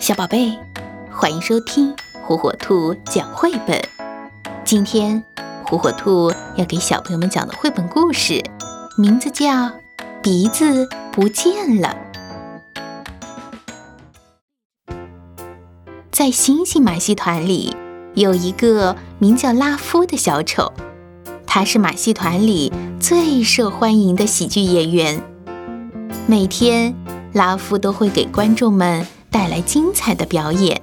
小宝贝，欢迎收听火火兔讲绘本。今天，火火兔要给小朋友们讲的绘本故事，名字叫《鼻子不见了》。在星星马戏团里，有一个名叫拉夫的小丑，他是马戏团里最受欢迎的喜剧演员。每天，拉夫都会给观众们。带来精彩的表演。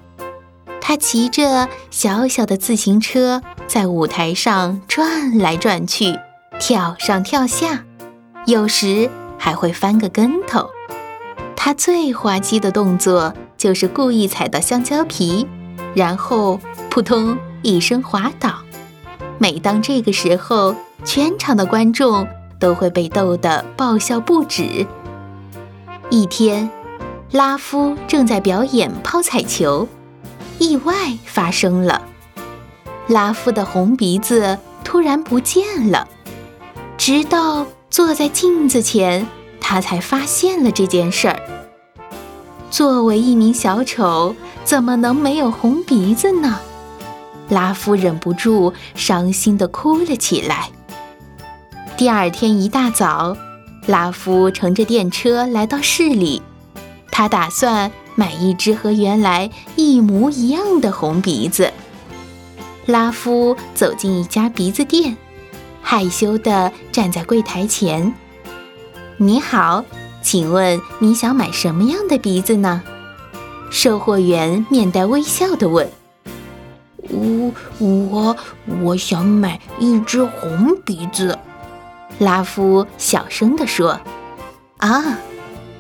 他骑着小小的自行车在舞台上转来转去，跳上跳下，有时还会翻个跟头。他最滑稽的动作就是故意踩到香蕉皮，然后扑通一声滑倒。每当这个时候，全场的观众都会被逗得爆笑不止。一天。拉夫正在表演抛彩球，意外发生了。拉夫的红鼻子突然不见了，直到坐在镜子前，他才发现了这件事儿。作为一名小丑，怎么能没有红鼻子呢？拉夫忍不住伤心地哭了起来。第二天一大早，拉夫乘着电车来到市里。他打算买一只和原来一模一样的红鼻子。拉夫走进一家鼻子店，害羞地站在柜台前。“你好，请问你想买什么样的鼻子呢？”售货员面带微笑地问。“我我我想买一只红鼻子。”拉夫小声地说。“啊。”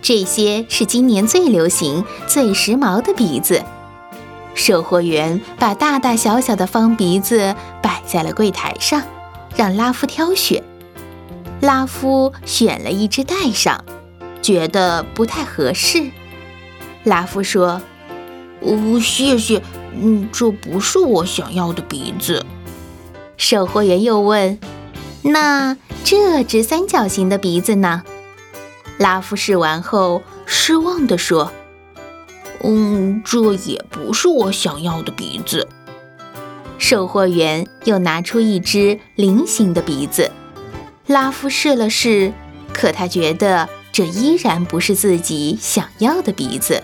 这些是今年最流行、最时髦的鼻子。售货员把大大小小的方鼻子摆在了柜台上，让拉夫挑选。拉夫选了一只戴上，觉得不太合适。拉夫说：“哦，谢谢，嗯，这不是我想要的鼻子。”售货员又问：“那这只三角形的鼻子呢？”拉夫试完后，失望地说：“嗯，这也不是我想要的鼻子。”售货员又拿出一只菱形的鼻子，拉夫试了试，可他觉得这依然不是自己想要的鼻子。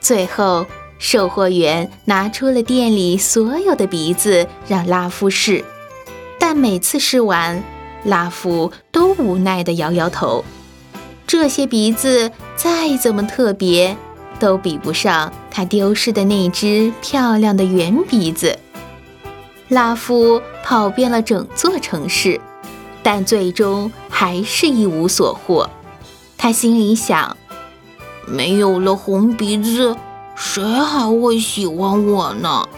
最后，售货员拿出了店里所有的鼻子让拉夫试，但每次试完，拉夫都无奈地摇摇头。这些鼻子再怎么特别，都比不上他丢失的那只漂亮的圆鼻子。拉夫跑遍了整座城市，但最终还是一无所获。他心里想：没有了红鼻子，谁还会喜欢我呢？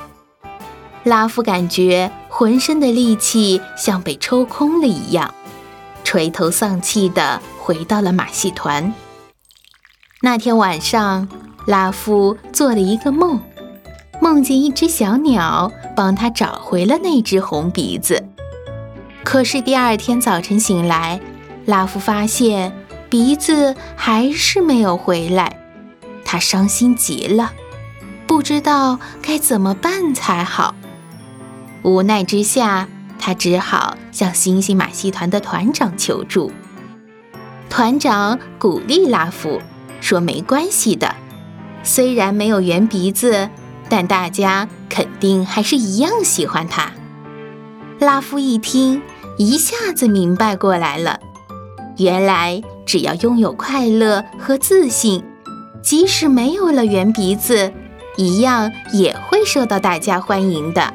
拉夫感觉浑身的力气像被抽空了一样，垂头丧气的。回到了马戏团。那天晚上，拉夫做了一个梦，梦见一只小鸟帮他找回了那只红鼻子。可是第二天早晨醒来，拉夫发现鼻子还是没有回来，他伤心极了，不知道该怎么办才好。无奈之下，他只好向星星马戏团的团长求助。团长鼓励拉夫说：“没关系的，虽然没有圆鼻子，但大家肯定还是一样喜欢他。”拉夫一听，一下子明白过来了。原来，只要拥有快乐和自信，即使没有了圆鼻子，一样也会受到大家欢迎的。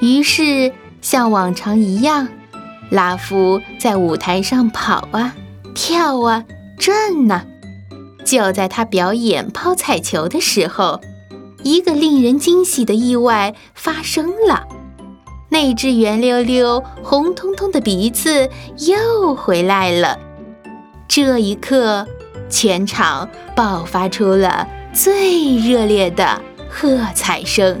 于是，像往常一样，拉夫在舞台上跑啊。跳啊，转呐！就在他表演抛彩球的时候，一个令人惊喜的意外发生了。那只圆溜溜、红彤彤的鼻子又回来了。这一刻，全场爆发出了最热烈的喝彩声。